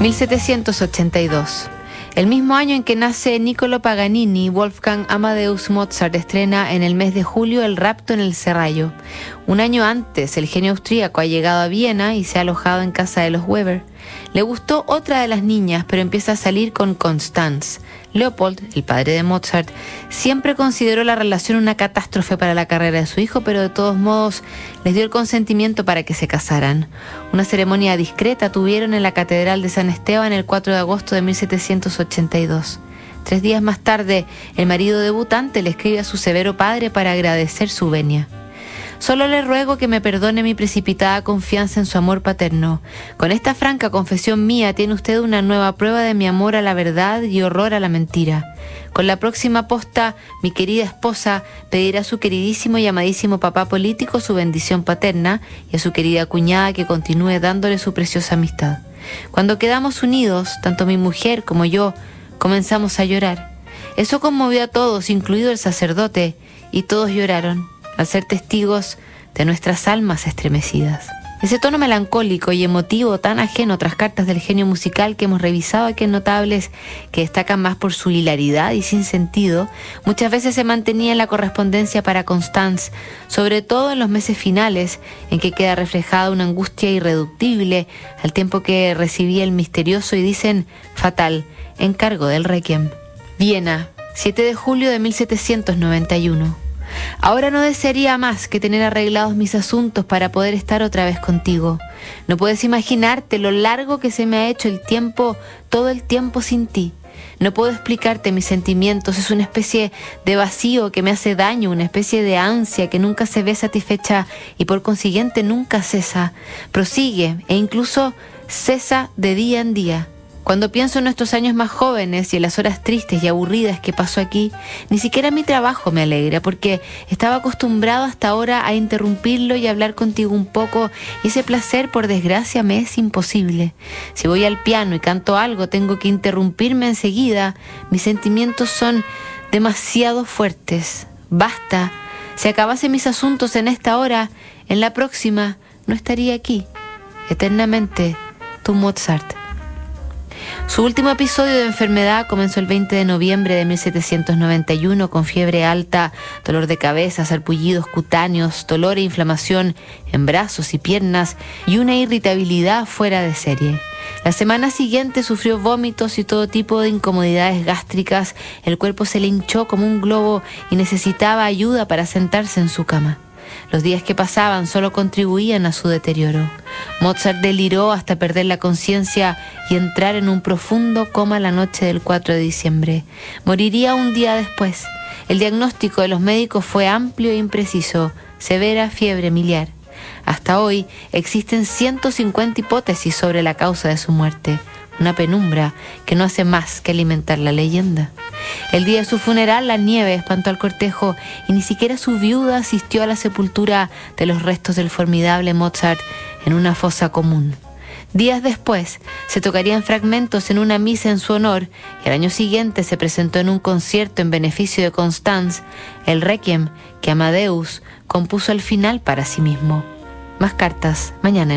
1782. El mismo año en que nace Niccolo Paganini, Wolfgang Amadeus Mozart estrena en el mes de julio El rapto en el Serrallo. Un año antes, el genio austríaco ha llegado a Viena y se ha alojado en casa de los Weber. Le gustó otra de las niñas, pero empieza a salir con Constance. Leopold, el padre de Mozart, siempre consideró la relación una catástrofe para la carrera de su hijo, pero de todos modos les dio el consentimiento para que se casaran. Una ceremonia discreta tuvieron en la Catedral de San Esteban el 4 de agosto de 1782. Tres días más tarde, el marido debutante le escribe a su severo padre para agradecer su venia. Solo le ruego que me perdone mi precipitada confianza en su amor paterno. Con esta franca confesión mía tiene usted una nueva prueba de mi amor a la verdad y horror a la mentira. Con la próxima posta, mi querida esposa pedirá a su queridísimo y amadísimo papá político su bendición paterna y a su querida cuñada que continúe dándole su preciosa amistad. Cuando quedamos unidos, tanto mi mujer como yo, comenzamos a llorar. Eso conmovió a todos, incluido el sacerdote, y todos lloraron al ser testigos de nuestras almas estremecidas. Ese tono melancólico y emotivo tan ajeno a otras cartas del genio musical que hemos revisado aquí en Notables, que destacan más por su hilaridad y sin sentido, muchas veces se mantenía en la correspondencia para Constance, sobre todo en los meses finales, en que queda reflejada una angustia irreductible, al tiempo que recibía el misterioso y dicen fatal encargo del Requiem. Viena, 7 de julio de 1791. Ahora no desearía más que tener arreglados mis asuntos para poder estar otra vez contigo. No puedes imaginarte lo largo que se me ha hecho el tiempo, todo el tiempo sin ti. No puedo explicarte mis sentimientos, es una especie de vacío que me hace daño, una especie de ansia que nunca se ve satisfecha y por consiguiente nunca cesa, prosigue e incluso cesa de día en día. Cuando pienso en nuestros años más jóvenes y en las horas tristes y aburridas que paso aquí, ni siquiera mi trabajo me alegra porque estaba acostumbrado hasta ahora a interrumpirlo y hablar contigo un poco y ese placer por desgracia me es imposible. Si voy al piano y canto algo tengo que interrumpirme enseguida. Mis sentimientos son demasiado fuertes. Basta. Si acabase mis asuntos en esta hora, en la próxima no estaría aquí. Eternamente, tu Mozart. Su último episodio de enfermedad comenzó el 20 de noviembre de 1791 con fiebre alta, dolor de cabeza, sarpullidos cutáneos, dolor e inflamación en brazos y piernas y una irritabilidad fuera de serie. La semana siguiente sufrió vómitos y todo tipo de incomodidades gástricas, el cuerpo se le hinchó como un globo y necesitaba ayuda para sentarse en su cama. Los días que pasaban solo contribuían a su deterioro. Mozart deliró hasta perder la conciencia y entrar en un profundo coma la noche del 4 de diciembre. Moriría un día después. El diagnóstico de los médicos fue amplio e impreciso, severa fiebre miliar. Hasta hoy existen 150 hipótesis sobre la causa de su muerte una penumbra que no hace más que alimentar la leyenda. El día de su funeral, la nieve espantó al cortejo y ni siquiera su viuda asistió a la sepultura de los restos del formidable Mozart en una fosa común. Días después se tocarían fragmentos en una misa en su honor y al año siguiente se presentó en un concierto en beneficio de Constance el requiem que Amadeus compuso al final para sí mismo. Más cartas mañana en